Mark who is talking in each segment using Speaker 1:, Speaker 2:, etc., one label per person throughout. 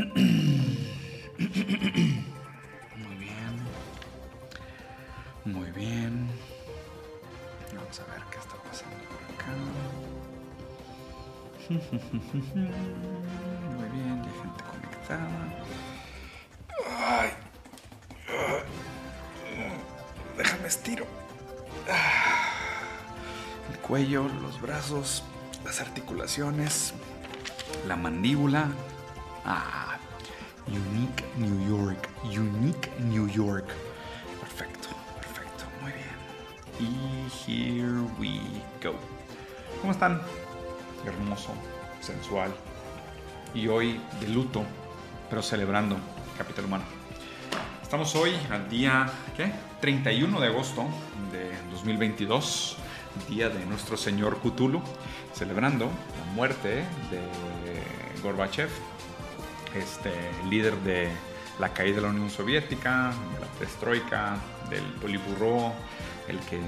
Speaker 1: Muy bien. Muy bien. Vamos a ver qué está pasando por acá. Muy bien, ya gente conectada. Ay. Déjame estiro. El cuello, los brazos, las articulaciones, la mandíbula. Ah, Unique New York. Unique New York. Perfecto, perfecto, muy bien. Y here we go. ¿Cómo están? Hermoso, sensual. Y hoy de luto, pero celebrando Capital Humano. Estamos hoy al día ¿qué? 31 de agosto de 2022, día de nuestro señor Cthulhu, celebrando la muerte de Gorbachev, este líder de la caída de la Unión Soviética, de la perestroika, del Politburó, el que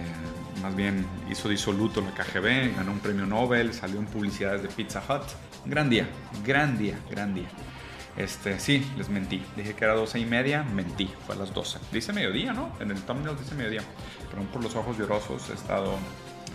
Speaker 1: más bien hizo disoluto la KGB, ganó un premio Nobel, salió en publicidades de Pizza Hut. Gran día, gran día, gran día. Este, sí, les mentí. Dije que era 12 y media, mentí, fue a las 12. Dice mediodía, ¿no? En el thumbnail dice mediodía. Pero por los ojos llorosos he estado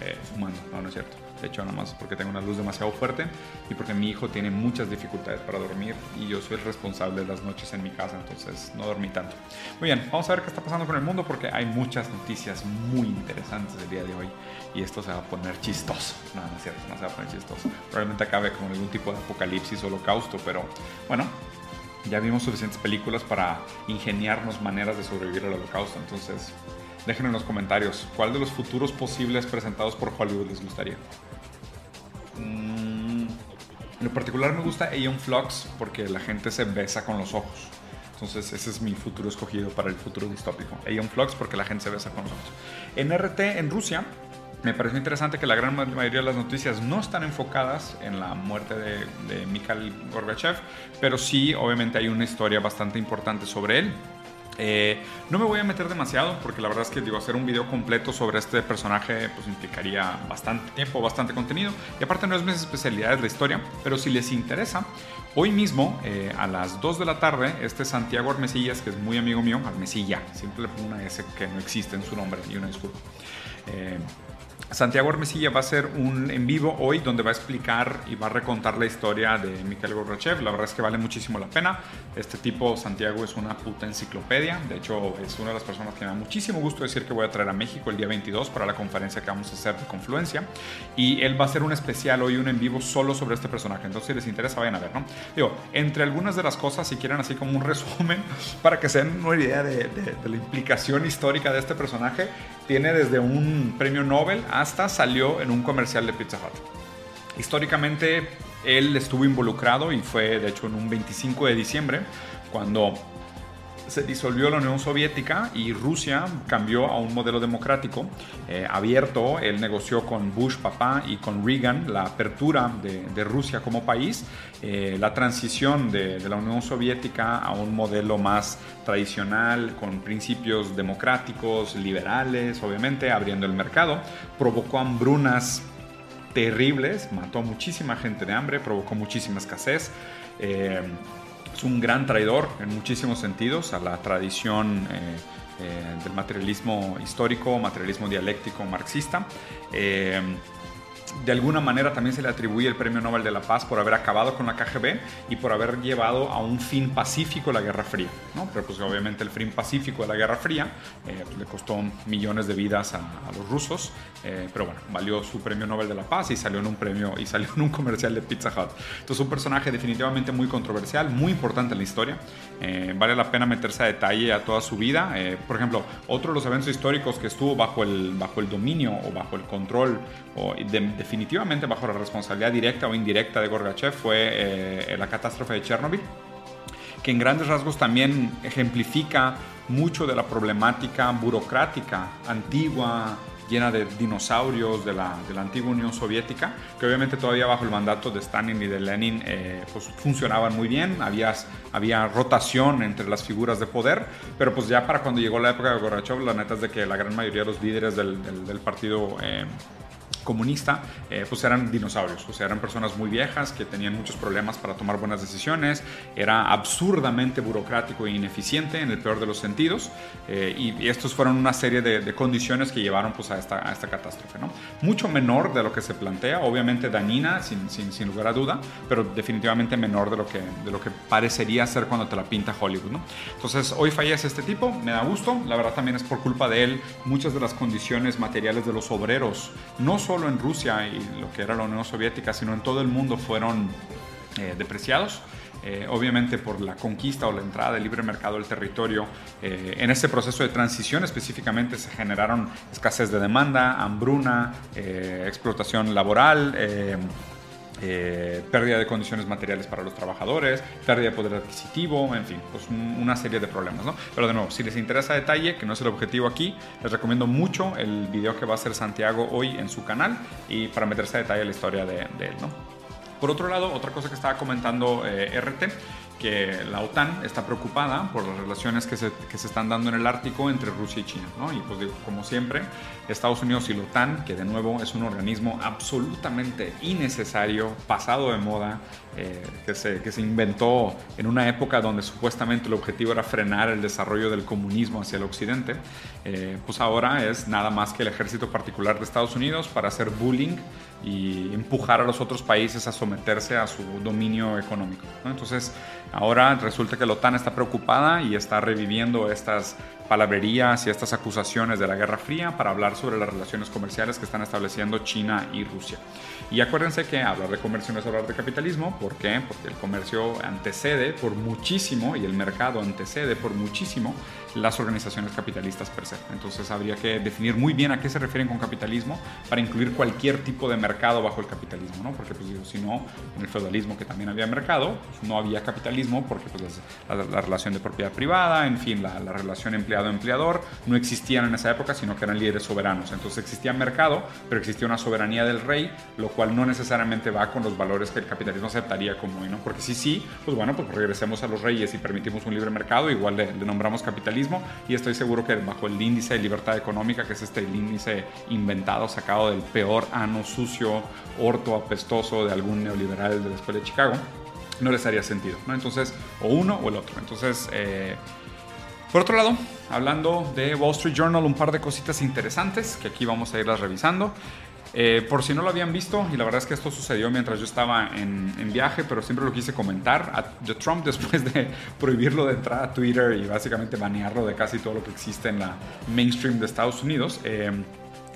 Speaker 1: eh, fumando. No, no es cierto. De hecho, nada más porque tengo una luz demasiado fuerte y porque mi hijo tiene muchas dificultades para dormir y yo soy el responsable de las noches en mi casa, entonces no dormí tanto. Muy bien, vamos a ver qué está pasando con el mundo porque hay muchas noticias muy interesantes el día de hoy y esto se va a poner chistoso. No, no es cierto, no se va a poner chistoso. Probablemente acabe con algún tipo de apocalipsis o holocausto, pero bueno, ya vimos suficientes películas para ingeniarnos maneras de sobrevivir al holocausto, entonces dejen en los comentarios cuál de los futuros posibles presentados por Hollywood les gustaría. Mm, en lo particular me gusta Aeon Flux porque la gente se besa con los ojos. Entonces ese es mi futuro escogido para el futuro distópico. Aeon Flux porque la gente se besa con los ojos. En RT en Rusia me pareció interesante que la gran mayoría de las noticias no están enfocadas en la muerte de, de Mikhail Gorbachev, pero sí obviamente hay una historia bastante importante sobre él. Eh, no me voy a meter demasiado porque la verdad es que digo, hacer un video completo sobre este personaje pues implicaría bastante tiempo, bastante contenido y aparte no es mi especialidad de la historia, pero si les interesa, hoy mismo eh, a las 2 de la tarde este Santiago Armesillas, que es muy amigo mío, Armesilla, siempre le pongo una S que no existe en su nombre y una disculpa. Eh, Santiago Armesilla va a hacer un en vivo hoy donde va a explicar y va a recontar la historia de Mikhail Gorbachev. La verdad es que vale muchísimo la pena. Este tipo, Santiago, es una puta enciclopedia. De hecho, es una de las personas que me da muchísimo gusto decir que voy a traer a México el día 22 para la conferencia que vamos a hacer de Confluencia. Y él va a hacer un especial hoy, un en vivo solo sobre este personaje. Entonces, si les interesa, vayan a ver, ¿no? Digo, entre algunas de las cosas, si quieren así como un resumen, para que se den una idea de, de, de la implicación histórica de este personaje, tiene desde un premio Nobel hasta salió en un comercial de Pizza Hut. Históricamente él estuvo involucrado y fue de hecho en un 25 de diciembre cuando se disolvió la Unión Soviética y Rusia cambió a un modelo democrático eh, abierto. Él negoció con Bush papá y con Reagan la apertura de, de Rusia como país, eh, la transición de, de, la Unión Soviética a un modelo más tradicional, con principios democráticos, liberales, obviamente, abriendo el mercado, provocó hambrunas terribles, mató a muchísima gente de hambre, provocó muchísima escasez. Eh, es un gran traidor en muchísimos sentidos a la tradición eh, eh, del materialismo histórico, materialismo dialéctico marxista. Eh, de alguna manera también se le atribuye el Premio Nobel de la Paz por haber acabado con la KGB y por haber llevado a un fin pacífico la Guerra Fría. ¿no? Pero pues obviamente el fin pacífico de la Guerra Fría eh, pues, le costó millones de vidas a, a los rusos, eh, pero bueno, valió su Premio Nobel de la Paz y salió en un premio y salió en un comercial de Pizza Hut. Entonces un personaje definitivamente muy controversial, muy importante en la historia. Eh, vale la pena meterse a detalle a toda su vida. por ejemplo, otro de los eventos históricos que estuvo bajo el, bajo el dominio o bajo el control o de, definitivamente bajo la responsabilidad directa o indirecta de Gorbachev fue eh, la catástrofe de Chernobyl, que en grandes rasgos también ejemplifica mucho de la problemática burocrática antigua, llena de dinosaurios de la, de la, antigua Unión Soviética, que obviamente todavía bajo el mandato de Stalin y de Lenin eh, pues funcionaban muy bien, había, había rotación entre las figuras de poder, pero pues ya para cuando llegó la época de Gorbachev, la neta es de que la gran mayoría de los líderes del partido... Eh, comunista, eh, pues eran dinosaurios, o sea, eran personas muy viejas que tenían muchos problemas para tomar buenas decisiones, era absurdamente burocrático e ineficiente en el peor de los sentidos, eh, y, estos fueron una serie de, condiciones que llevaron pues, a, esta, a esta catástrofe. ¿no? Mucho menor de lo que se plantea, obviamente dañina, sin, sin, sin, lugar a duda, pero definitivamente menor de lo, que, de lo que parecería ser cuando te la pinta Hollywood. ¿no? Entonces, hoy fallece este tipo, me da gusto, la verdad también es por culpa de él, muchas de las condiciones materiales de los obreros, no solo en Rusia y lo que era la Unión Soviética, sino en todo el mundo fueron eh, depreciados. Eh, obviamente por la conquista o la entrada del libre mercado al territorio. Eh, en este proceso de transición específicamente se generaron escasez de demanda, hambruna, explotación laboral. Pérdida de condiciones materiales para los trabajadores, pérdida de poder adquisitivo, en fin, pues una serie de problemas, ¿no? Pero de nuevo, si les interesa detalle, que no es el objetivo aquí, les recomiendo mucho el video que va a hacer Santiago hoy en su canal y para meterse a detalle la historia de, de él, ¿no? Por otro lado, otra cosa que estaba comentando eh, RT, que la OTAN está preocupada por las relaciones que se, que se, están dando en el Ártico entre Rusia y China. ¿no? Y pues como siempre, Estados Unidos y la OTAN, que de nuevo es un organismo absolutamente innecesario, pasado de moda, eh, que, se, que se inventó en una época donde supuestamente el objetivo era frenar el desarrollo del comunismo hacia el occidente, eh, pues ahora es nada más que el ejército particular de Estados Unidos para hacer bullying y empujar a los otros países a someterse a su dominio económico. Entonces, ahora resulta que la OTAN está preocupada y está reviviendo estas palabrerías y estas acusaciones de la Guerra Fría para hablar sobre las relaciones comerciales que están estableciendo China y Rusia. Y acuérdense que hablar de comercio no es hablar de capitalismo. ¿Por qué? Porque el comercio antecede por muchísimo y el mercado antecede por muchísimo las organizaciones capitalistas per se. Entonces habría que definir muy bien a qué se refieren con capitalismo para incluir cualquier tipo de mercado bajo el capitalismo, ¿no? Porque pues digo, si no, en el feudalismo que también había mercado, pues, no había capitalismo porque pues, la, relación de propiedad privada, en fin, la, la relación empleado-empleador no existían en esa época, sino que eran líderes soberanos. Entonces existía mercado, pero existía una soberanía del rey, lo cual no necesariamente va con los valores que el capitalismo aceptaría como hoy, ¿no? Porque si sí, pues bueno, pues regresemos a los reyes y permitimos un libre mercado, igual le, le nombramos capitalismo y estoy seguro que bajo el índice de libertad económica, que es este índice inventado, sacado del peor ano sucio, orto, apestoso de algún neoliberal de la Escuela de Chicago, no les haría sentido. ¿no? Entonces, o uno o el otro. Entonces, eh, por otro lado, hablando de Wall Street Journal, un par de cositas interesantes que aquí vamos a irlas revisando. Eh, por si no lo habían visto, y la verdad es que esto sucedió mientras yo estaba en, viaje, pero siempre lo quise comentar, a, Trump después de prohibirlo de entrar a Twitter y básicamente banearlo de casi todo lo que existe en la mainstream de Estados Unidos, eh,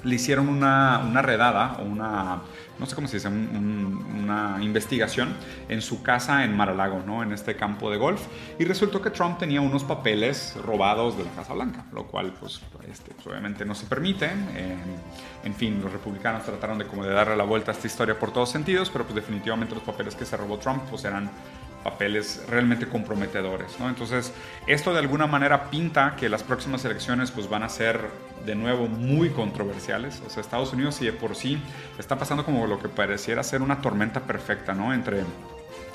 Speaker 1: le hicieron una, una redada o una no sé cómo se dice, una investigación en su casa en Mar-a-Lago, ¿no? en este campo de golf, y resultó que Trump tenía unos papeles robados de la Casa Blanca, lo cual pues, este, pues, obviamente no se permite. en fin, los republicanos trataron de como de darle la vuelta a esta historia por todos sentidos, pero pues definitivamente los papeles que se robó Trump pues eran papeles realmente comprometedores. ¿no? Entonces, esto de alguna manera pinta que las próximas elecciones pues, van a ser de nuevo muy controversiales. O sea, Estados Unidos y de por sí está pasando como lo que pareciera ser una tormenta perfecta ¿no? entre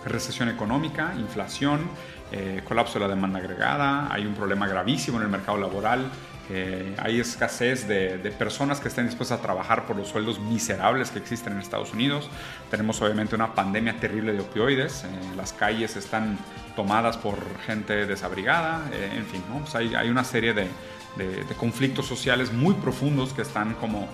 Speaker 1: recesión económica, inflación, eh, colapso de la demanda agregada, hay un problema gravísimo en el mercado laboral, eh, hay escasez de, personas que estén dispuestas a trabajar por los sueldos miserables que existen en Estados Unidos. Tenemos obviamente una pandemia terrible de opioides. Eh, las calles están tomadas por gente desabrigada. Eh, en fin, ¿no? hay, una serie de, conflictos sociales muy profundos que están como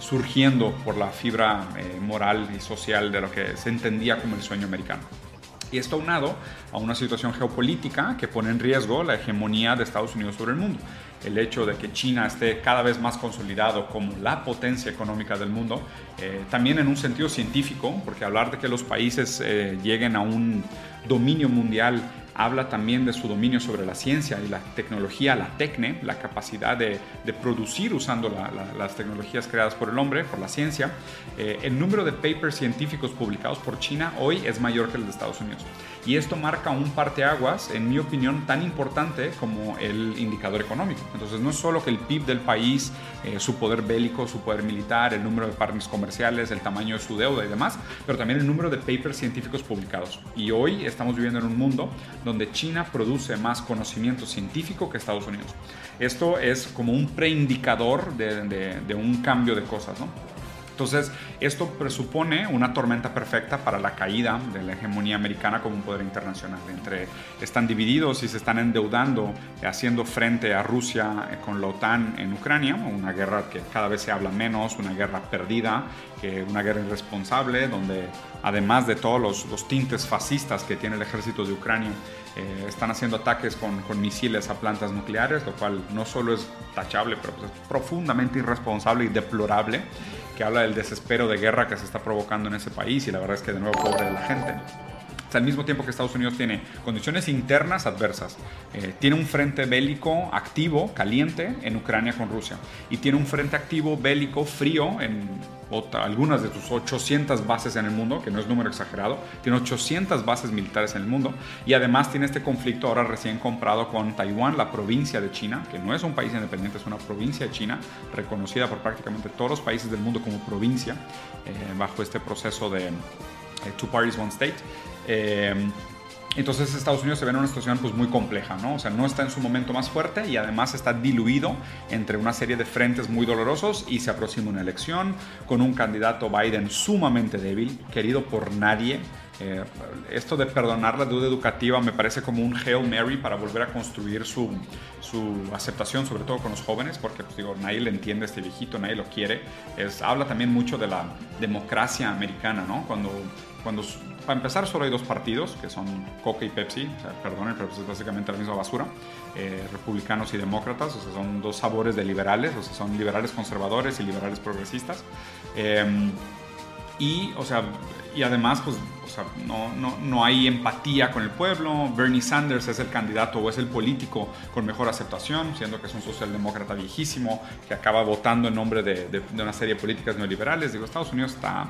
Speaker 1: surgiendo por la fibra moral y social de lo que se entendía como el sueño americano. Y esto aunado a una situación geopolítica que pone en riesgo la hegemonía de Estados Unidos sobre el mundo. El hecho de que China esté cada vez más consolidado como la potencia económica del mundo, eh, también en un sentido científico, porque hablar de que los países eh, lleguen a un dominio mundial habla también de su dominio sobre la ciencia y la tecnología, la tecne, la capacidad de, producir usando las tecnologías creadas por el hombre, por la ciencia. Eh, el número de papers científicos publicados por China hoy es mayor que el de Estados Unidos. Y esto marca un parteaguas, en mi opinión, tan importante como el indicador económico. Entonces, no es solo que el PIB del país, eh, su poder bélico, su poder militar, el número de partners comerciales, el tamaño de su deuda y demás, pero también el número de papers científicos publicados. Y hoy estamos viviendo en un mundo China produce más conocimiento científico que Estados Unidos. Esto es como un preindicador de, de un cambio de cosas, ¿no? Entonces, esto presupone una tormenta perfecta para la caída de la hegemonía americana como un poder internacional. Entre, están divididos y se están endeudando, haciendo frente a Rusia eh, con la OTAN en Ucrania, una guerra que cada vez se habla menos, una guerra perdida, que una guerra irresponsable, donde además de todos los, tintes fascistas que tiene el ejército de Ucrania, eh, están haciendo ataques con, con, misiles a plantas nucleares, lo cual no solo es tachable, pero pues es profundamente irresponsable y deplorable que habla del desespero de guerra que se está provocando en ese país y la verdad es que de nuevo pobre de la gente. Al mismo tiempo que Estados Unidos tiene condiciones internas adversas, eh, tiene un frente bélico activo, caliente, en Ucrania con Rusia, y tiene un frente activo bélico frío en algunas de sus 800 bases en el mundo, que no es número exagerado, tiene 800 bases militares en el mundo y además tiene este conflicto ahora recién comprado con Taiwán, la provincia de China, que no es un país independiente, es una provincia de China, reconocida por prácticamente todos los países del mundo como provincia, eh, bajo este proceso de eh, Two Parties, One State. Eh, entonces Estados Unidos se ve en una situación pues muy compleja, ¿no? O sea, no está en su momento más fuerte y además está diluido entre una serie de frentes muy dolorosos y se aproxima una elección con un candidato Biden sumamente débil, querido por nadie. Eh, esto de perdonar la deuda educativa me parece como un Hail Mary para volver a construir su, su aceptación, sobre todo con los jóvenes, porque pues, digo, nadie le entiende a este viejito, nadie lo quiere. Es, habla también mucho de la democracia americana, ¿no? Cuando, cuando para empezar, solo hay dos partidos, que son Coca y Pepsi, o pero es básicamente la misma basura, eh, republicanos y demócratas, o sea, son dos sabores de liberales, o sea, son liberales conservadores y liberales progresistas. Em, y, o sea, y además, pues, o sea, no, no, no, hay empatía con el pueblo. Bernie Sanders es el candidato o es el político con mejor aceptación, siendo que es un socialdemócrata viejísimo que acaba votando en nombre de, de, de una serie de políticas neoliberales. Digo, Estados Unidos está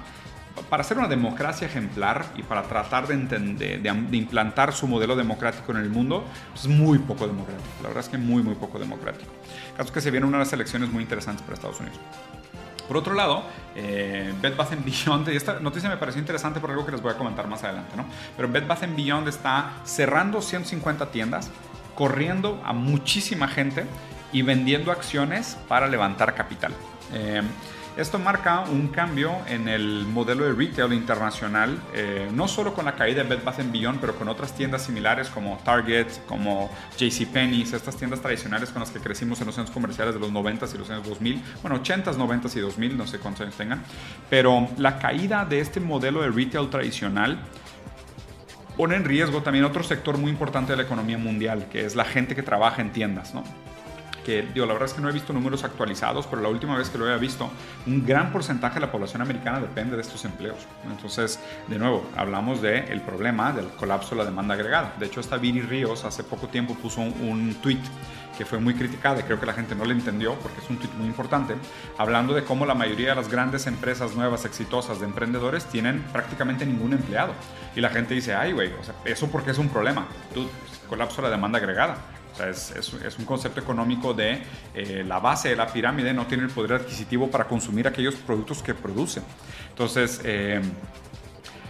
Speaker 1: para ser una democracia ejemplar y para tratar de, entender, de, implantar su modelo democrático en el mundo, pues, es muy poco democrático. La verdad es que muy, muy poco democrático. Caso que se vienen unas elecciones muy interesantes para Estados Unidos. Por otro lado, eh, Bed Bath Beyond, y esta noticia me pareció interesante por algo que les voy a comentar más adelante, ¿no? Pero Bed Bath Beyond está cerrando 150 tiendas, corriendo a muchísima gente y vendiendo acciones para levantar capital. Eh, esto marca un cambio en el modelo de retail internacional, eh, no solo con la caída de Bed Bath Beyond, pero con otras tiendas similares como Target, como JCPenney, estas tiendas tradicionales con las que crecimos en los centros comerciales de los 90s y los años 2000, bueno, 80s, 90s y 2000, no sé cuántos años tengan, pero la caída de este modelo de retail tradicional pone en riesgo también otro sector muy importante de la economía mundial, que es la gente que trabaja en tiendas, ¿no? Que digo, la verdad es que no he visto números actualizados, pero la última vez que lo había visto, un gran porcentaje de la población americana depende de estos empleos. Entonces, de nuevo, hablamos del el problema del colapso de la demanda agregada. De hecho, esta Viri Ríos hace poco tiempo puso un, un tweet que fue muy criticada y creo que la gente no le entendió porque es un tweet muy importante, hablando de cómo la mayoría de las grandes empresas nuevas, exitosas de emprendedores tienen prácticamente ningún empleado. Y la gente dice, ay, güey, o sea, eso porque es un problema. Tú, colapso de la demanda agregada. Es, un concepto económico de eh, la base de la pirámide no tiene el poder adquisitivo para consumir aquellos productos que producen. Entonces, eh,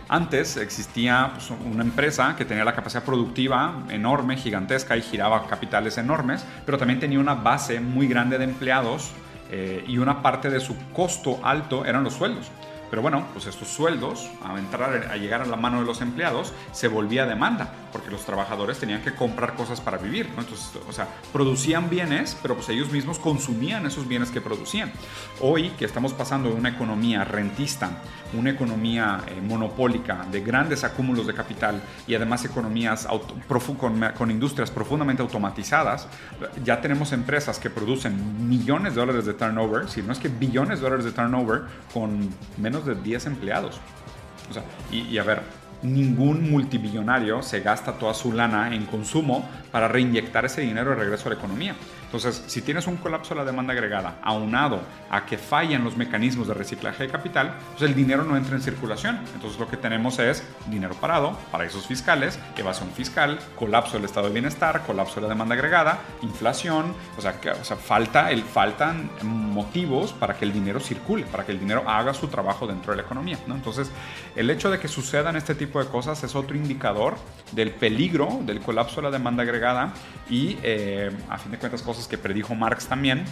Speaker 1: antes existía pues, una empresa que tenía la capacidad productiva enorme, gigantesca y giraba capitales enormes, pero también tenía una base muy grande de empleados eh, y una parte de su costo alto eran los sueldos. Pero bueno, pues estos sueldos, a entrar a llegar a la mano de los empleados, se volvía demanda, porque los trabajadores tenían que comprar cosas para vivir, Entonces, o sea, producían bienes, pero pues ellos mismos consumían esos bienes que producían. Hoy que estamos pasando de una economía rentista, una economía eh, monopólica, de grandes acúmulos de capital y además economías con, con industrias profundamente automatizadas, ya tenemos empresas que producen millones de dólares de turnover, si no es que billones de dólares de turnover, con menos de 10 empleados. O sea, y, y a ver, ningún multimillonario se gasta toda su lana en consumo para reinyectar ese dinero de regreso a la economía. Entonces, si tienes un colapso de la demanda agregada aunado a que fallan los mecanismos de reciclaje de capital, pues el dinero no entra en circulación. Entonces, lo que tenemos es dinero parado, paraísos fiscales, evasión fiscal, colapso del estado de bienestar, colapso de la demanda agregada, inflación, o sea, que, o sea falta el, faltan motivos para que el dinero circule, para que el dinero haga su trabajo dentro de la economía. ¿no? Entonces, el hecho de que sucedan este tipo de cosas es otro indicador del peligro del colapso de la demanda agregada y, eh, a fin de cuentas, cosas que predijo Marx también,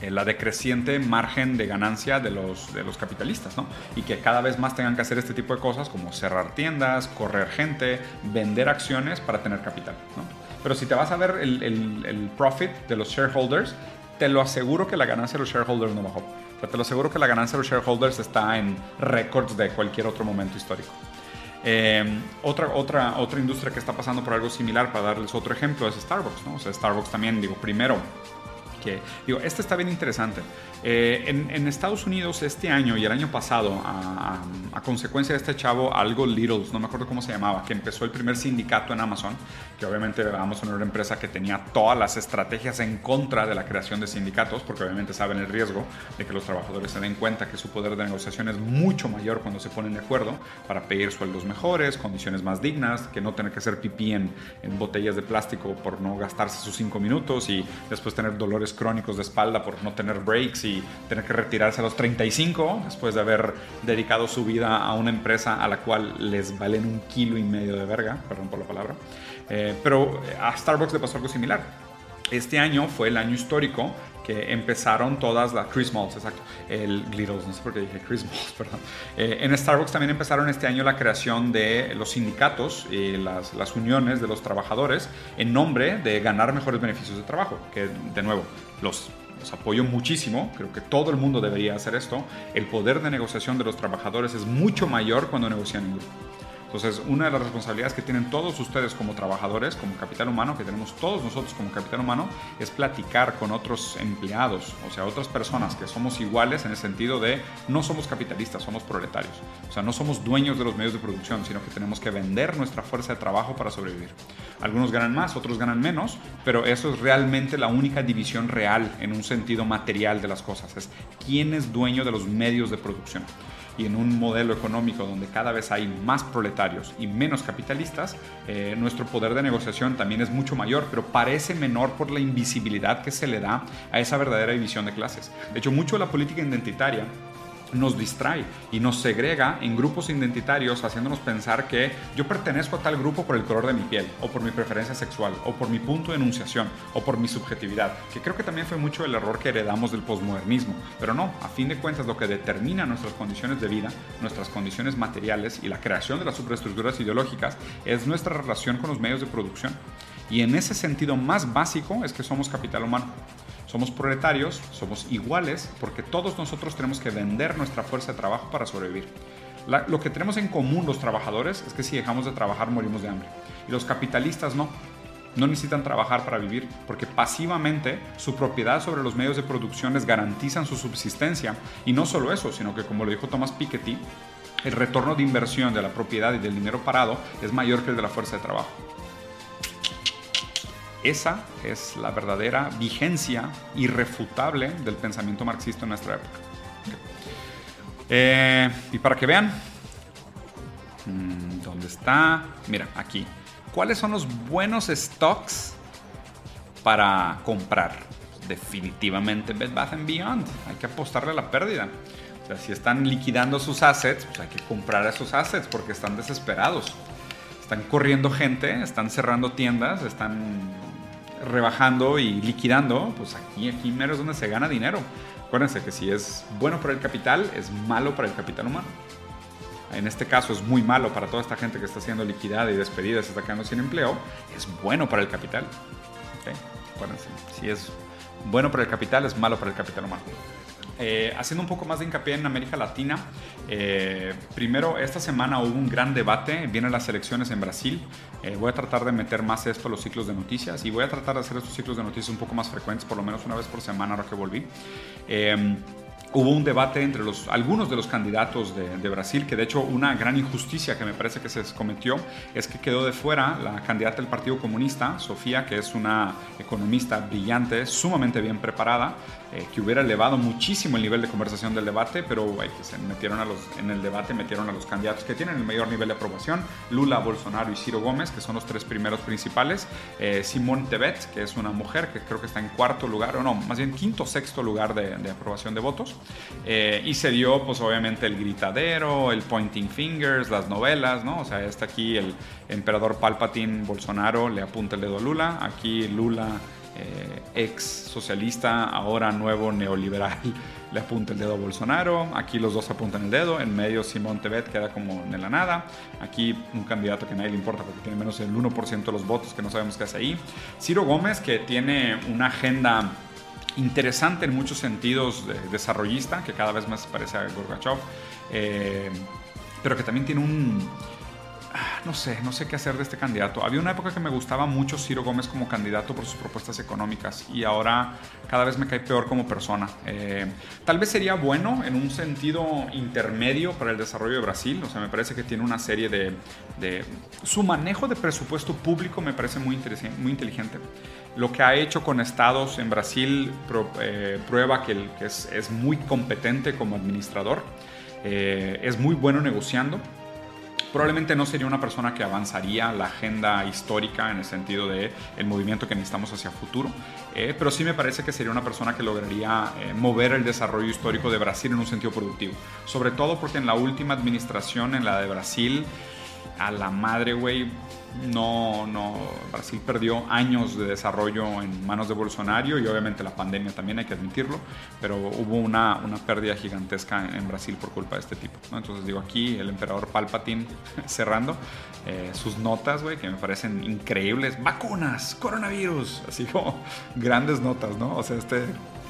Speaker 1: eh, la decreciente margen de ganancia de los, de los capitalistas, ¿no? Y que cada vez más tengan que hacer este tipo de cosas como cerrar tiendas, correr gente, vender acciones para tener capital, ¿no? Pero si te vas a ver el, el, el profit de los shareholders, te lo aseguro que la ganancia de los shareholders no bajó. O sea, te lo aseguro que la ganancia de los shareholders está en récords de cualquier otro momento histórico. Eh, otra, otra, otra industria que está pasando por algo similar, para darles otro ejemplo, es Starbucks. ¿no? O sea, Starbucks también, digo, primero, que digo, este está bien interesante. Eh, en, Estados Unidos este año y el año pasado, a, consecuencia de este chavo, algo Littles, no me acuerdo cómo se llamaba, que empezó el primer sindicato en Amazon, que obviamente Amazon era una empresa que tenía todas las estrategias en contra de la creación de sindicatos, porque obviamente saben el riesgo de que los trabajadores se den cuenta que su poder de negociación es mucho mayor cuando se ponen de acuerdo para pedir sueldos mejores, condiciones más dignas, que no tener que hacer pipí en, en botellas de plástico por no gastarse sus cinco minutos y después tener dolores crónicos de espalda por no tener breaks y tener que retirarse a los 35 después de haber dedicado su vida a una empresa a la cual les valen un kilo y medio de verga, perdón por la palabra. Eh, pero a Starbucks le pasó algo similar. Este año fue el año histórico que empezaron todas las Chris Malls, exacto, el Glittles, no sé por qué dije Chris Malls, perdón. Eh, en Starbucks también empezaron este año la creación de los sindicatos y las, las uniones de los trabajadores en nombre de ganar mejores beneficios de trabajo, que de nuevo, los los apoyo muchísimo, creo que todo el mundo debería hacer esto. El poder de negociación de los trabajadores es mucho mayor cuando negocian en grupo. Entonces, una de las responsabilidades que tienen todos ustedes como trabajadores, como capital humano, que tenemos todos nosotros como capital humano, es platicar con otros empleados, o sea, otras personas que somos iguales en el sentido de no somos capitalistas, somos proletarios. O sea, no somos dueños de los medios de producción, sino que tenemos que vender nuestra fuerza de trabajo para sobrevivir. Algunos ganan más, otros ganan menos, pero eso es realmente la única división real en un sentido material de las cosas. Es quién es dueño de los medios de producción y en un modelo económico donde cada vez hay más proletarios y menos capitalistas, eh, nuestro poder de negociación también es mucho mayor, pero parece menor por la invisibilidad que se le da a esa verdadera división de clases. De hecho, mucho de la política identitaria nos distrae y nos segrega en grupos identitarios haciéndonos pensar que yo pertenezco a tal grupo por el color de mi piel o por mi preferencia sexual o por mi punto de enunciación o por mi subjetividad, que creo que también fue mucho el error que heredamos del posmodernismo, pero no, a fin de cuentas lo que determina nuestras condiciones de vida, nuestras condiciones materiales y la creación de las superestructuras ideológicas es nuestra relación con los medios de producción. Y en ese sentido más básico es que somos capital humano. Somos proletarios, somos iguales, porque todos nosotros tenemos que vender nuestra fuerza de trabajo para sobrevivir. lo que tenemos en común los trabajadores es que si dejamos de trabajar morimos de hambre. Y los capitalistas no. No necesitan trabajar para vivir, porque pasivamente su propiedad sobre los medios de producción les garantizan su subsistencia. Y no solo eso, sino que como lo dijo Thomas Piketty, el retorno de inversión de la propiedad y del dinero parado es mayor que el de la fuerza de trabajo. Esa es la verdadera vigencia irrefutable del pensamiento marxista en nuestra época. Eh, y para que vean, mm, ¿dónde está? Mira, aquí. ¿Cuáles son los buenos stocks para comprar? Definitivamente Bed Bath Beyond. Hay que apostarle a la pérdida. O sea, si están liquidando sus assets, pues hay que comprar esos assets porque están desesperados. Están corriendo gente, están cerrando tiendas, están rebajando y liquidando, pues aquí, aquí mero es donde se gana dinero. Acuérdense que si es bueno para el capital, es malo para el capital humano. En este caso es muy malo para toda esta gente que está siendo liquidada y despedida, se está quedando sin empleo. Es bueno para el capital. Acuérdense, si es bueno para el capital, es malo para el capital humano. Eh, haciendo un poco más de hincapié en América Latina, eh, primero esta semana hubo un gran debate, vienen las elecciones en Brasil, eh, voy a tratar de meter más esto a los ciclos de noticias y voy a tratar de hacer estos ciclos de noticias un poco más frecuentes, por lo menos una vez por semana ahora que volví hubo un debate entre los, algunos de los candidatos de, Brasil, que de hecho una gran injusticia que me parece que se cometió es que quedó de fuera la candidata del Partido Comunista, Sofía, que es una economista brillante, sumamente bien preparada, eh, que hubiera elevado muchísimo el nivel de conversación del debate, pero que se metieron a los, en el debate metieron a los candidatos que tienen el mayor nivel de aprobación, Lula, Bolsonaro y Ciro Gómez, que son los tres primeros principales, eh, Simón Tebet, que es una mujer que creo que está en cuarto lugar, o no, más bien quinto sexto lugar de, de aprobación de votos, eh, y se dio, pues obviamente, el gritadero, el pointing fingers, las novelas, ¿no? O sea, está aquí el emperador Palpatine Bolsonaro le apunta el dedo a Lula, aquí Lula eh, ex socialista, ahora nuevo neoliberal, le apunta el dedo a Bolsonaro. Aquí los dos apuntan el dedo. En medio Simón Tebet queda como en la nada. Aquí un candidato que a nadie le importa porque tiene menos del 1% de los votos que no sabemos qué hace ahí. Ciro Gómez que tiene una agenda interesante en muchos sentidos de desarrollista, que cada vez más parece a Gorbachev, eh, pero que también tiene un no sé, no sé qué hacer de este candidato. Había una época que me gustaba mucho Ciro Gómez como candidato por sus propuestas económicas y ahora cada vez me cae peor como persona. Eh, tal vez sería bueno en un sentido intermedio para el desarrollo de Brasil, o sea, me parece que tiene una serie de... su manejo de presupuesto público me parece muy, muy inteligente. Lo que ha hecho con estados en Brasil eh, prueba que, es, muy competente como administrador, eh, es muy bueno negociando probablemente no sería una persona que avanzaría la agenda histórica en el sentido de el movimiento que necesitamos hacia futuro, eh, pero sí me parece que sería una persona que lograría eh, mover el desarrollo histórico de Brasil en un sentido productivo, sobre todo porque en la última administración, en la de Brasil, a la madre, güey, no, no, Brasil perdió años de desarrollo en manos de Bolsonaro y obviamente la pandemia también hay que admitirlo, pero hubo una, una pérdida gigantesca en, Brasil por culpa de este tipo. Entonces digo aquí el emperador Palpatine cerrando eh, sus notas, güey, que me parecen increíbles. Vacunas, coronavirus, así como grandes notas, ¿no? O sea, este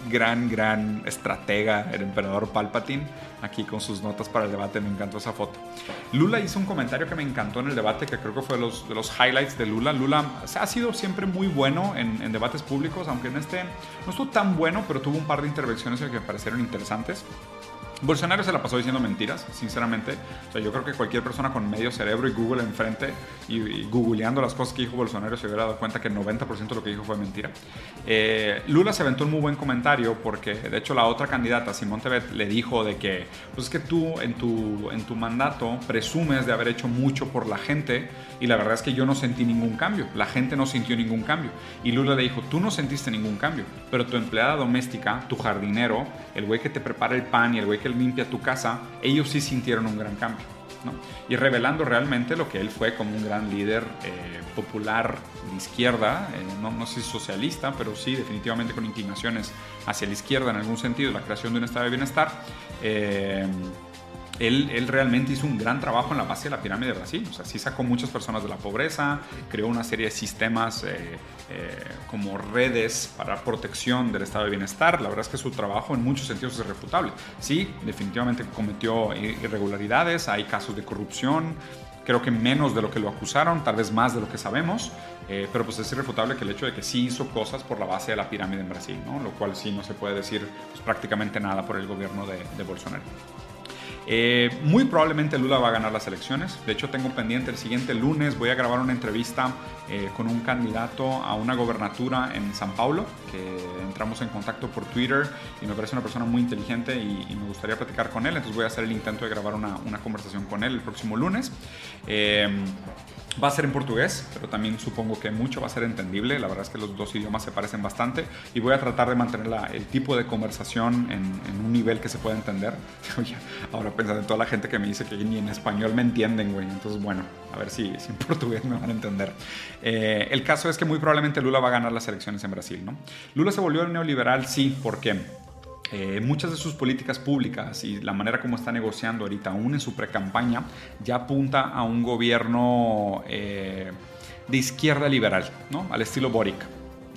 Speaker 1: gran, gran estratega, el emperador Palpatine, aquí con sus notas para el debate, me encantó esa foto. Lula hizo un comentario que me encantó en el debate, que creo que fue de los, de los highlights de Lula. Lula ha sido siempre muy bueno en, en, debates públicos, aunque en este no estuvo tan bueno, pero tuvo un par de intervenciones que me parecieron interesantes. Bolsonaro se la pasó diciendo mentiras, sinceramente. O sea, yo creo que cualquier persona con medio cerebro y Google enfrente y, googleando las cosas que dijo Bolsonaro se hubiera dado cuenta que el 90% de lo que dijo fue mentira. Eh, Lula se aventó un muy buen comentario porque, de hecho, la otra candidata, Simón Tebet, le dijo de que, pues es que tú en tu, en tu mandato presumes de haber hecho mucho por la gente y la verdad es que yo no sentí ningún cambio. La gente no sintió ningún cambio. Y Lula le dijo, tú no sentiste ningún cambio, pero tu empleada doméstica, tu jardinero, el güey que te prepara el pan y el güey que limpia tu casa, ellos sí sintieron un gran cambio. Y revelando realmente lo que él fue como un gran líder eh, popular de izquierda, eh, no, no, sé si socialista, pero sí definitivamente con inclinaciones hacia la izquierda en algún sentido, la creación de un estado de bienestar. Eh, él, realmente hizo un gran trabajo en la base de la pirámide de Brasil. O sea, sí sacó muchas personas de la pobreza, creó una serie de sistemas eh, eh, como redes para protección del estado de bienestar. La verdad es que su trabajo en muchos sentidos es irrefutable. Sí, definitivamente cometió irregularidades, hay casos de corrupción, creo que menos de lo que lo acusaron, tal vez más de lo que sabemos, eh, pero pues es irrefutable que el hecho de que sí hizo cosas por la base de la pirámide en Brasil, ¿no? lo cual sí no se puede decir pues, prácticamente nada por el gobierno de, de Bolsonaro. Eh, muy probablemente Lula va a ganar las elecciones. De hecho, tengo pendiente el siguiente lunes. Voy a grabar una entrevista eh, con un candidato a una gobernatura en San Paulo, que entramos en contacto por Twitter y me parece una persona muy inteligente y, me gustaría platicar con él. Entonces voy a hacer el intento de grabar una, conversación con él el próximo lunes. Eh, Va a ser en portugués, pero también supongo que mucho va a ser entendible. La verdad es que los dos idiomas se parecen bastante y voy a tratar de mantener el tipo de conversación en, un nivel que se pueda entender. ahora pensando en toda la gente que me dice que ni en español me entienden, güey. Entonces, bueno, a ver si, en portugués me van a entender. Eh, el caso es que muy probablemente Lula va a ganar las elecciones en Brasil, ¿no? Lula se volvió neoliberal, sí, ¿por qué? Eh, muchas de sus políticas públicas y la manera como está negociando ahorita, aún en su pre-campaña, ya apunta a un gobierno eh, de izquierda liberal, ¿no? al estilo Boric,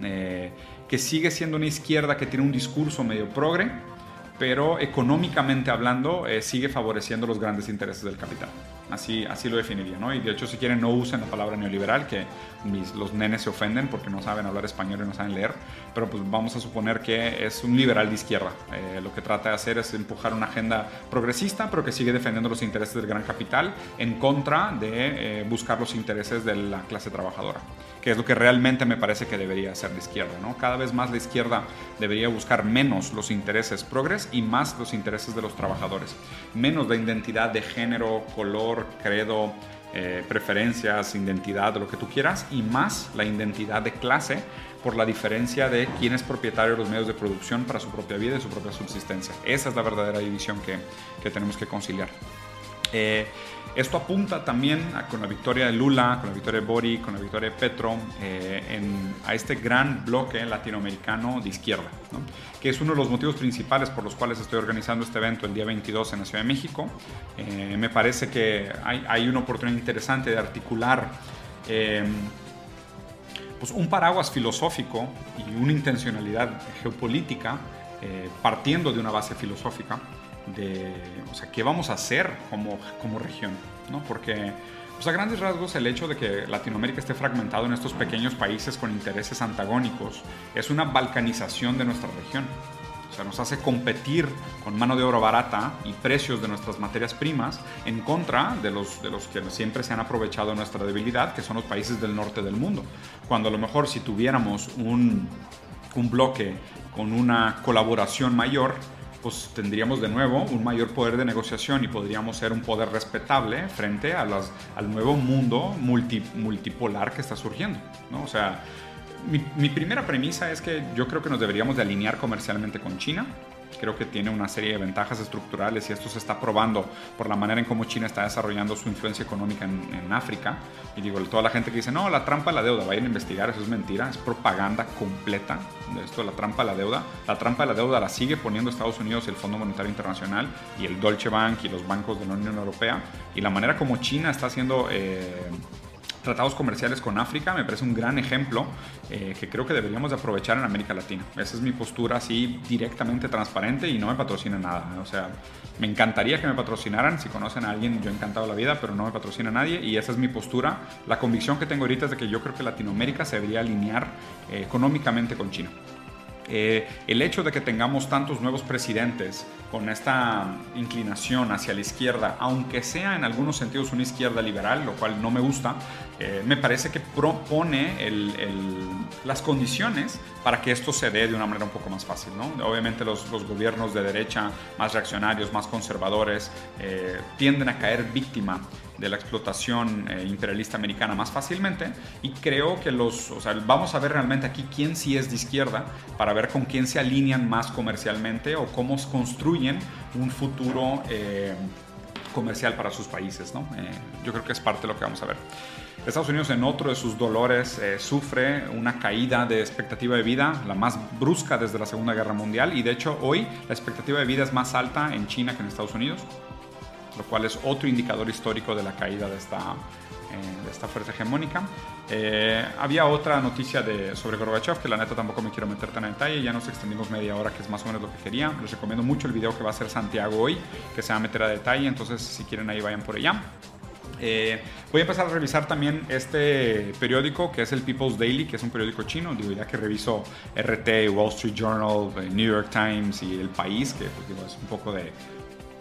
Speaker 1: eh, que sigue siendo una izquierda que tiene un discurso medio progre, pero económicamente hablando sigue favoreciendo los grandes intereses del capital. Así, así lo definiría, ¿no? Y de hecho, si quieren, no usen la palabra neoliberal, que los nenes se ofenden porque no saben hablar español y no saben leer, pero pues vamos a suponer que es un liberal de izquierda. Eh, lo que trata de hacer es empujar una agenda progresista, pero que sigue defendiendo los intereses del gran capital en contra de eh, buscar los intereses de la clase trabajadora, que es lo que realmente me parece que debería ser de izquierda, ¿no? Cada vez más la izquierda debería buscar menos los intereses progres y más los intereses de los trabajadores, menos la identidad de género, color, credo, eh, preferencias, identidad, lo que tú quieras, y más la identidad de clase por la diferencia de quién es propietario de los medios de producción para su propia vida y su propia subsistencia. Esa es la verdadera división que, que tenemos que conciliar. Eh, esto apunta también con la victoria de Lula, con la victoria de Boric, con la victoria de Petro, eh, a este gran bloque latinoamericano de izquierda, que es uno de los motivos principales por los cuales estoy organizando este evento el día 22 en la Ciudad de México. Eh, me parece que hay, una oportunidad interesante de articular eh, pues un paraguas filosófico y una intencionalidad geopolítica partiendo de una base filosófica de, o sea, qué vamos a hacer como, como región, ¿no? Porque, pues a grandes rasgos, el hecho de que Latinoamérica esté fragmentado en estos pequeños países con intereses antagónicos es una balcanización de nuestra región. O sea, nos hace competir con mano de obra barata y precios de nuestras materias primas en contra de los, de los que siempre se han aprovechado nuestra debilidad, que son los países del norte del mundo. Cuando a lo mejor si tuviéramos un, un bloque con una colaboración mayor, pues tendríamos de nuevo un mayor poder de negociación y podríamos ser un poder respetable frente a las, al nuevo mundo multi, multipolar que está surgiendo. ¿no? O sea, mi, mi primera premisa es que yo creo que nos deberíamos de alinear comercialmente con China creo que tiene una serie de ventajas estructurales y esto se está probando por la manera en cómo China está desarrollando su influencia económica en, África. Y digo, toda la gente que dice, no, la trampa de la deuda, vayan a investigar, eso es mentira, es propaganda completa de esto, la trampa de la deuda. La trampa de la deuda la sigue poniendo Estados Unidos, el Fondo Monetario Internacional y el Deutsche Bank y los bancos de la Unión Europea. Y la manera como China está haciendo... Eh, tratados comerciales con África me parece un gran ejemplo eh, que creo que deberíamos de aprovechar en América Latina. Esa es mi postura así directamente transparente y no me patrocina nada. O sea, me encantaría que me patrocinaran. Si conocen a alguien, yo he encantado la vida, pero no me patrocina nadie y esa es mi postura. La convicción que tengo ahorita es de que yo creo que Latinoamérica se debería alinear eh, económicamente con China. Eh, el hecho de que tengamos tantos nuevos presidentes con esta inclinación hacia la izquierda, aunque sea en algunos sentidos una izquierda liberal, lo cual no me gusta, eh, me parece que propone las condiciones para que esto se dé de una manera un poco más fácil. Obviamente los, gobiernos de derecha más reaccionarios, más conservadores, eh, tienden a caer víctima de la explotación eh, imperialista americana más fácilmente y creo que los, o sea, vamos a ver realmente aquí quién sí es de izquierda para ver con quién se alinean más comercialmente o cómo construyen un futuro eh, comercial para sus países, ¿no? Eh, yo creo que es parte de lo que vamos a ver. Estados Unidos en otro de sus dolores sufre una caída de expectativa de vida, la más brusca desde la Segunda Guerra Mundial y de hecho hoy la expectativa de vida es más alta en China que en Estados Unidos lo cual es otro indicador histórico de la caída de esta, eh, de esta fuerza hegemónica. Eh, había otra noticia de, sobre Gorbachev, que la neta tampoco me quiero meter tan en detalle, ya nos extendimos media hora, que es más o menos lo que quería. Les recomiendo mucho el video que va a hacer Santiago hoy, que se va a meter a detalle, entonces si quieren ahí vayan por allá. Eh, voy a empezar a revisar también este periódico que es el People's Daily, que es un periódico chino. Digo, ya que reviso RT, Wall Street Journal, New York Times y El País, que pues, es un poco de,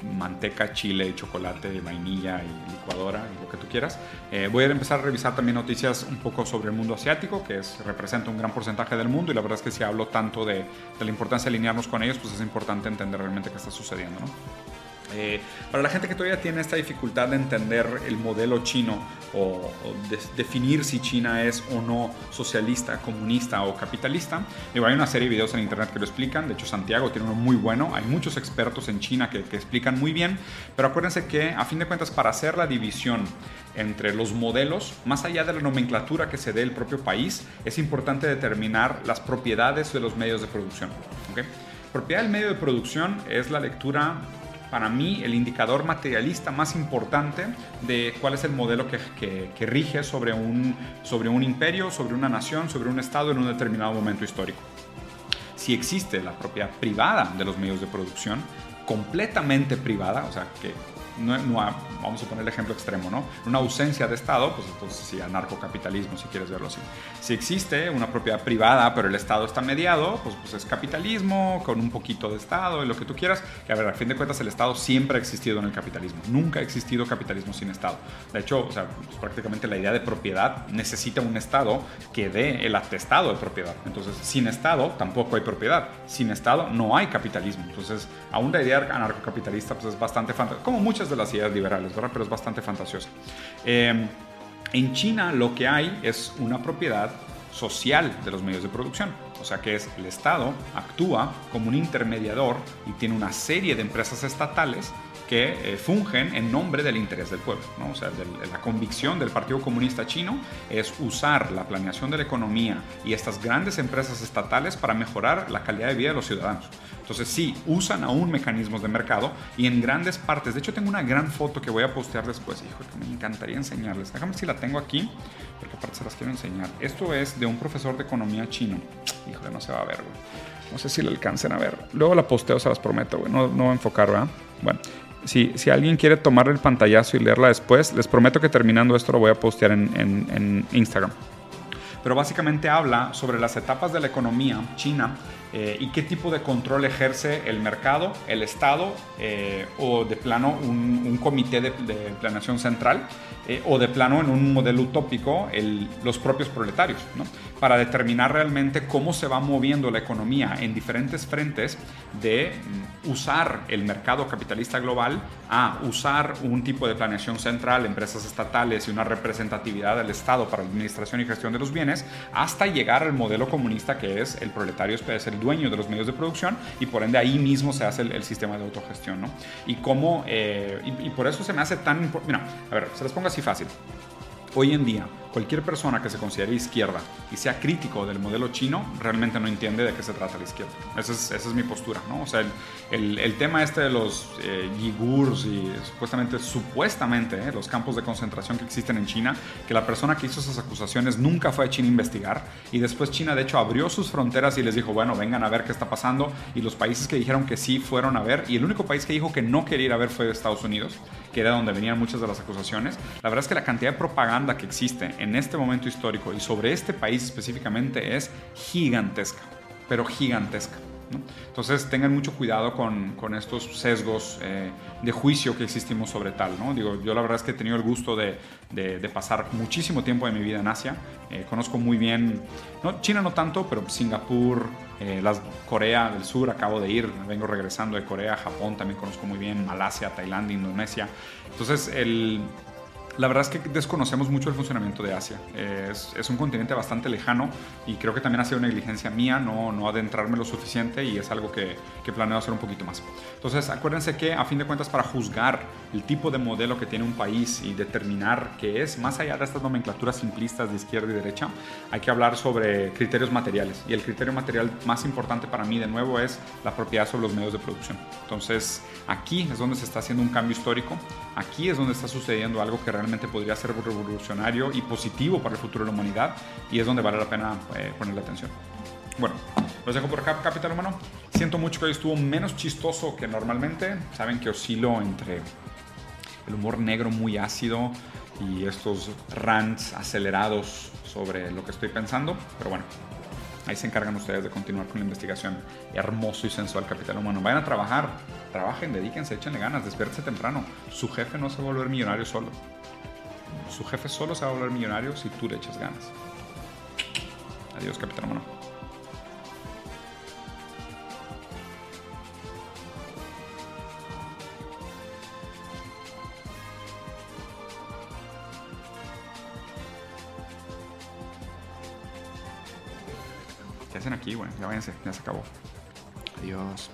Speaker 1: manteca, chile, chocolate, vainilla y licuadora y lo que tú quieras. Eh, voy a empezar a revisar también noticias un poco sobre el mundo asiático, que es, representa un gran porcentaje del mundo y la verdad es que si hablo tanto de, de la importancia de alinearnos con ellos, pues es importante entender realmente qué está sucediendo. ¿no? Eh, para la gente que todavía tiene esta dificultad de entender el modelo chino o, definir si China es o no socialista, comunista o capitalista, hay una serie de videos en internet que lo explican. De hecho, Santiago tiene uno muy bueno. Hay muchos expertos en China que, que explican muy bien. Pero acuérdense que, a fin de cuentas, para hacer la división entre los modelos, más allá de la nomenclatura que se dé el propio país, es importante determinar las propiedades de los medios de producción. Propiedad del medio de producción es la lectura para mí el indicador materialista más importante de cuál es el modelo que, rige sobre un, sobre un imperio, sobre una nación, sobre un estado en un determinado momento histórico. Si existe la propiedad privada de los medios de producción, completamente privada, o sea, que no, vamos a poner el ejemplo extremo, ¿no? Una ausencia de Estado, pues entonces sí, anarcocapitalismo, si quieres verlo así. Si existe una propiedad privada, pero el Estado está mediado, pues, pues es capitalismo con un poquito de Estado y lo que tú quieras. Que a ver, a fin de cuentas, el Estado siempre ha existido en el capitalismo. Nunca ha existido capitalismo sin Estado. De hecho, pues, prácticamente la idea de propiedad necesita un Estado que dé el atestado de propiedad. Entonces, sin Estado tampoco hay propiedad. Sin Estado no hay capitalismo. Entonces, aún la idea anarcocapitalista pues, es bastante fantástica, como muchas de las ideas liberales, ¿verdad? Pero es bastante fantasiosa. Em, en China lo que hay es una propiedad social de los medios de producción. O sea que es el Estado actúa como un intermediador y tiene una serie de empresas estatales que eh, fungen en nombre del interés del pueblo. ¿no? O sea, la convicción del Partido Comunista Chino es usar la planeación de la economía y estas grandes empresas estatales para mejorar la calidad de vida de los ciudadanos. Entonces sí, usan aún mecanismos de mercado y en grandes partes. De hecho, tengo una gran foto que voy a postear después. Hijo, que me encantaría enseñarles. Déjame si la tengo aquí, porque aparte se las quiero enseñar. Esto es de un profesor de economía chino. Híjole, no se va a ver, güey. No sé si la alcancen a ver. Luego la posteo, se las prometo, güey. No, no voy a enfocar, ¿verdad? Bueno, si, alguien quiere tomar el pantallazo y leerla después, les prometo que terminando esto lo voy a postear en Instagram. Pero básicamente habla sobre las etapas de la economía china eh, y qué tipo de control ejerce el mercado, el Estado eh, o de plano un, comité de, planeación central eh, o de plano en un modelo utópico los propios proletarios, para determinar realmente cómo se va moviendo la economía en diferentes frentes de mm, usar el mercado capitalista global a usar un tipo de planeación central, empresas estatales y una representatividad del Estado para la administración y gestión de los bienes, hasta llegar al modelo comunista que es el proletario es el dueño de los medios de producción y por ende ahí mismo se hace el, sistema de autogestión, ¿no? Y cómo, eh, y, por eso se me hace tan importante, mira, a ver, se los pongo así fácil. Hoy en día, cualquier persona que se considere izquierda y sea crítico del modelo chino, realmente no entiende de qué se trata la izquierda. Esa es, mi postura, ¿no? O sea, el, el, tema este de los eh, yigurs y supuestamente, supuestamente, eh, los campos de concentración que existen en China, que la persona que hizo esas acusaciones nunca fue a China a investigar y después China, de hecho, abrió sus fronteras y les dijo, bueno, vengan a ver qué está pasando y los países que dijeron que sí fueron a ver y el único país que dijo que no quería ir a ver fue Estados Unidos que era donde venían muchas de las acusaciones, la verdad es que la cantidad de propaganda que existe en este momento histórico y sobre este país específicamente es gigantesca, pero gigantesca. Entonces tengan mucho cuidado con, con estos sesgos eh, de juicio que existimos sobre tal. ¿no? Digo, yo la verdad es que he tenido el gusto de, de, pasar muchísimo tiempo de mi vida en Asia. Eh, conozco muy bien, no, China no tanto, pero Singapur, eh, las, Corea del Sur, acabo de ir, vengo regresando de Corea, Japón también conozco muy bien, Malasia, Tailandia, Indonesia. Entonces el la verdad es que desconocemos mucho el funcionamiento de Asia. Es, es, un continente bastante lejano y creo que también ha sido una negligencia mía no, no adentrarme lo suficiente y es algo que, que, planeo hacer un poquito más. Entonces, acuérdense que a fin de cuentas para juzgar el tipo de modelo que tiene un país y determinar qué es, más allá de estas nomenclaturas simplistas de izquierda y derecha, hay que hablar sobre criterios materiales. Y el criterio material más importante para mí, de nuevo, es la propiedad sobre los medios de producción. Entonces, aquí es donde se está haciendo un cambio histórico, aquí es donde está sucediendo algo que realmente podría ser revolucionario y positivo para el futuro de la humanidad y es donde vale la pena eh, ponerle atención. Bueno, los dejo por acá, Capital Humano. Siento mucho que hoy estuvo menos chistoso que normalmente. Saben que oscilo entre el humor negro muy ácido y estos rants acelerados sobre lo que estoy pensando. Pero bueno, ahí se encargan ustedes de continuar con la investigación. Hermoso y sensual capital humano. Vayan a trabajar, trabajen, dedíquense, échenle ganas, despiértese temprano. Su jefe no se va a volver millonario solo. Su jefe solo se va a volver millonario si tú le echas ganas. Adiós, capitán humano. Hacen aquí, güey? Ya váyanse, ya se acabó. Adiós.